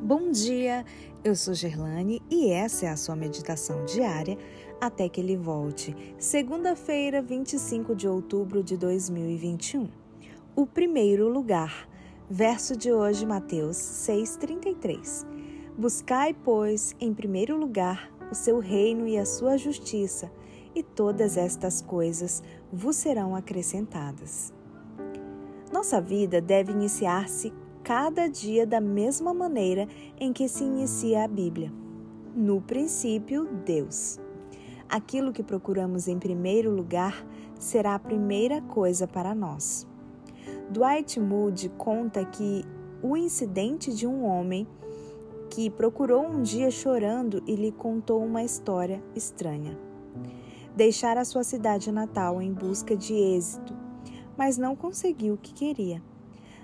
Bom dia, eu sou Gerlane e essa é a sua meditação diária até que ele volte. Segunda-feira, 25 de outubro de 2021. O primeiro lugar. Verso de hoje, Mateus 6,33. Buscai, pois, em primeiro lugar o seu reino e a sua justiça, e todas estas coisas vos serão acrescentadas. Nossa vida deve iniciar-se cada dia da mesma maneira em que se inicia a Bíblia. No princípio, Deus. Aquilo que procuramos em primeiro lugar será a primeira coisa para nós. Dwight Moody conta que o incidente de um homem que procurou um dia chorando e lhe contou uma história estranha. Deixara sua cidade natal em busca de êxito, mas não conseguiu o que queria.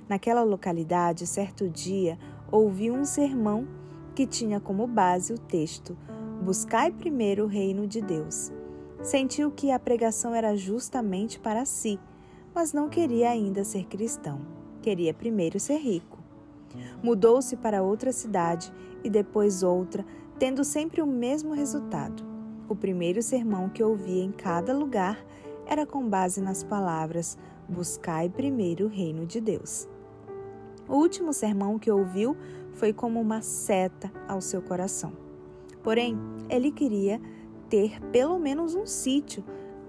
Naquela localidade, certo dia, ouvi um sermão que tinha como base o texto: Buscai primeiro o reino de Deus. Sentiu que a pregação era justamente para si, mas não queria ainda ser cristão. Queria primeiro ser rico. Mudou-se para outra cidade e depois outra, tendo sempre o mesmo resultado. O primeiro sermão que ouvia em cada lugar era com base nas palavras: Buscai primeiro o reino de Deus. O último sermão que ouviu foi como uma seta ao seu coração. Porém, ele queria ter pelo menos um sítio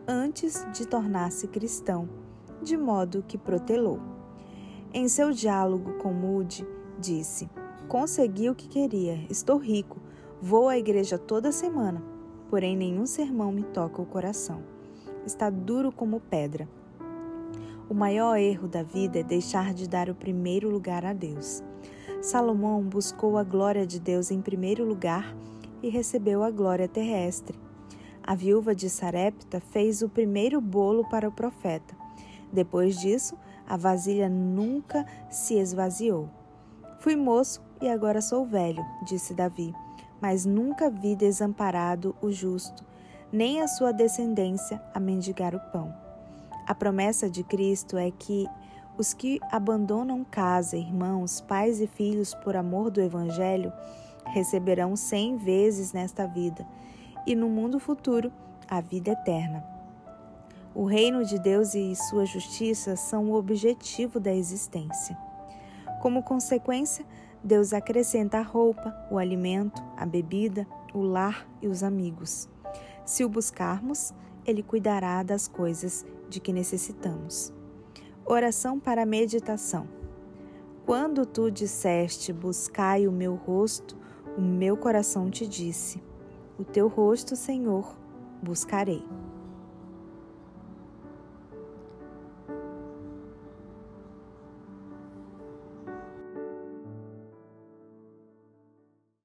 antes de tornar-se cristão, de modo que protelou. Em seu diálogo com Moody, disse: Consegui o que queria, estou rico, vou à igreja toda semana, porém nenhum sermão me toca o coração. Está duro como pedra. O maior erro da vida é deixar de dar o primeiro lugar a Deus. Salomão buscou a glória de Deus em primeiro lugar e recebeu a glória terrestre. A viúva de Sarepta fez o primeiro bolo para o profeta. Depois disso, a vasilha nunca se esvaziou. Fui moço e agora sou velho, disse Davi, mas nunca vi desamparado o justo, nem a sua descendência a mendigar o pão. A promessa de Cristo é que os que abandonam casa, irmãos, pais e filhos por amor do Evangelho receberão cem vezes nesta vida e no mundo futuro a vida eterna. O reino de Deus e sua justiça são o objetivo da existência. Como consequência, Deus acrescenta a roupa, o alimento, a bebida, o lar e os amigos. Se o buscarmos, Ele cuidará das coisas de que necessitamos. Oração para meditação. Quando tu disseste: Buscai o meu rosto, o meu coração te disse: O teu rosto, Senhor, buscarei.